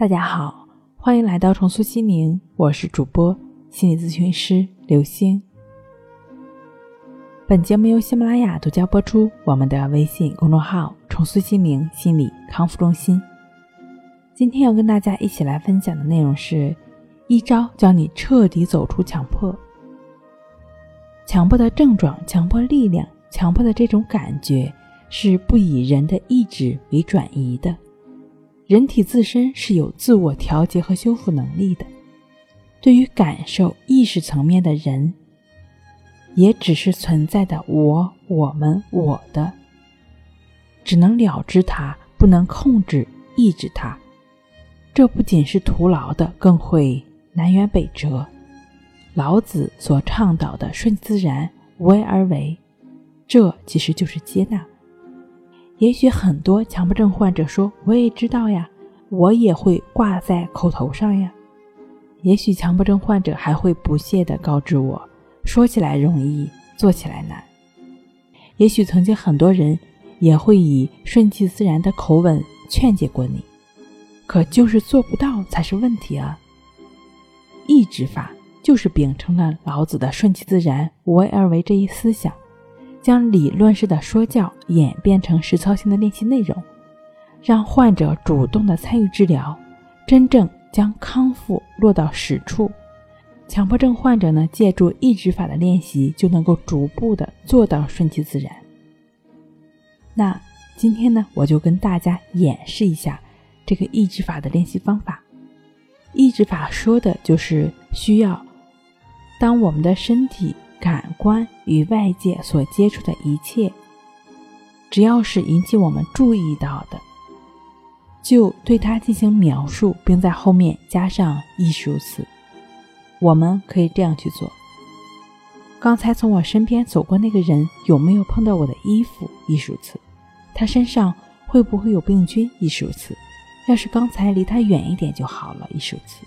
大家好，欢迎来到重塑心灵，我是主播心理咨询师刘星。本节目由喜马拉雅独家播出，我们的微信公众号“重塑心灵心理康复中心”。今天要跟大家一起来分享的内容是一招教你彻底走出强迫。强迫的症状、强迫力量、强迫的这种感觉，是不以人的意志为转移的。人体自身是有自我调节和修复能力的，对于感受意识层面的人，也只是存在的我、我们、我的，只能了知它，不能控制、抑制它。这不仅是徒劳的，更会南辕北辙。老子所倡导的顺自然、无为而为，这其实就是接纳。也许很多强迫症患者说：“我也知道呀，我也会挂在口头上呀。”也许强迫症患者还会不屑地告知我：“说起来容易，做起来难。”也许曾经很多人也会以顺其自然的口吻劝解过你，可就是做不到才是问题啊！抑制法就是秉承了老子的“顺其自然，无为而为”这一思想。将理论式的说教演变成实操性的练习内容，让患者主动的参与治疗，真正将康复落到实处。强迫症患者呢，借助抑制法的练习，就能够逐步的做到顺其自然。那今天呢，我就跟大家演示一下这个抑制法的练习方法。抑制法说的就是需要，当我们的身体。感官与外界所接触的一切，只要是引起我们注意到的，就对它进行描述，并在后面加上艺术词。我们可以这样去做：刚才从我身边走过那个人有没有碰到我的衣服？艺术词。他身上会不会有病菌？艺术词。要是刚才离他远一点就好了。艺术词。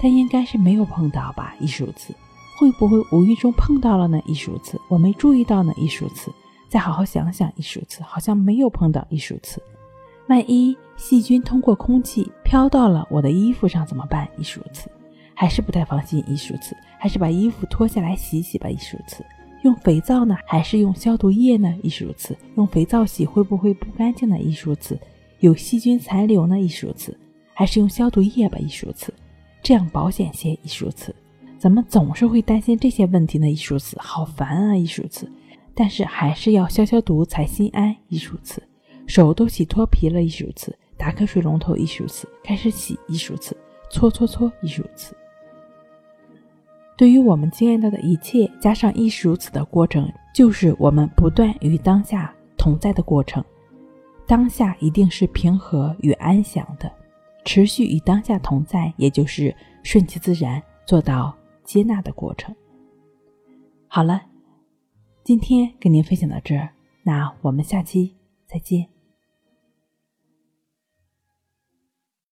他应该是没有碰到吧？艺术词。会不会无意中碰到了呢？艺术词，我没注意到呢。艺术词，再好好想想。艺术词，好像没有碰到。艺术词，万一细菌通过空气飘到了我的衣服上怎么办？艺术词，还是不太放心。艺术词，还是把衣服脱下来洗洗吧。艺术词，用肥皂呢，还是用消毒液呢？艺术词，用肥皂洗会不会不干净呢？艺术词，有细菌残留呢？艺术词，还是用消毒液吧。艺术词，这样保险些。艺术词。怎么总是会担心这些问题呢？艺术词好烦啊！艺术词，但是还是要消消毒才心安。艺术词，手都洗脱皮了。艺术词，打开水龙头。艺术词，开始洗。艺术词，搓搓搓。艺术词，对于我们经验到的一切，加上艺术词的过程，就是我们不断与当下同在的过程。当下一定是平和与安详的，持续与当下同在，也就是顺其自然，做到。接纳的过程。好了，今天跟您分享到这儿，那我们下期再见。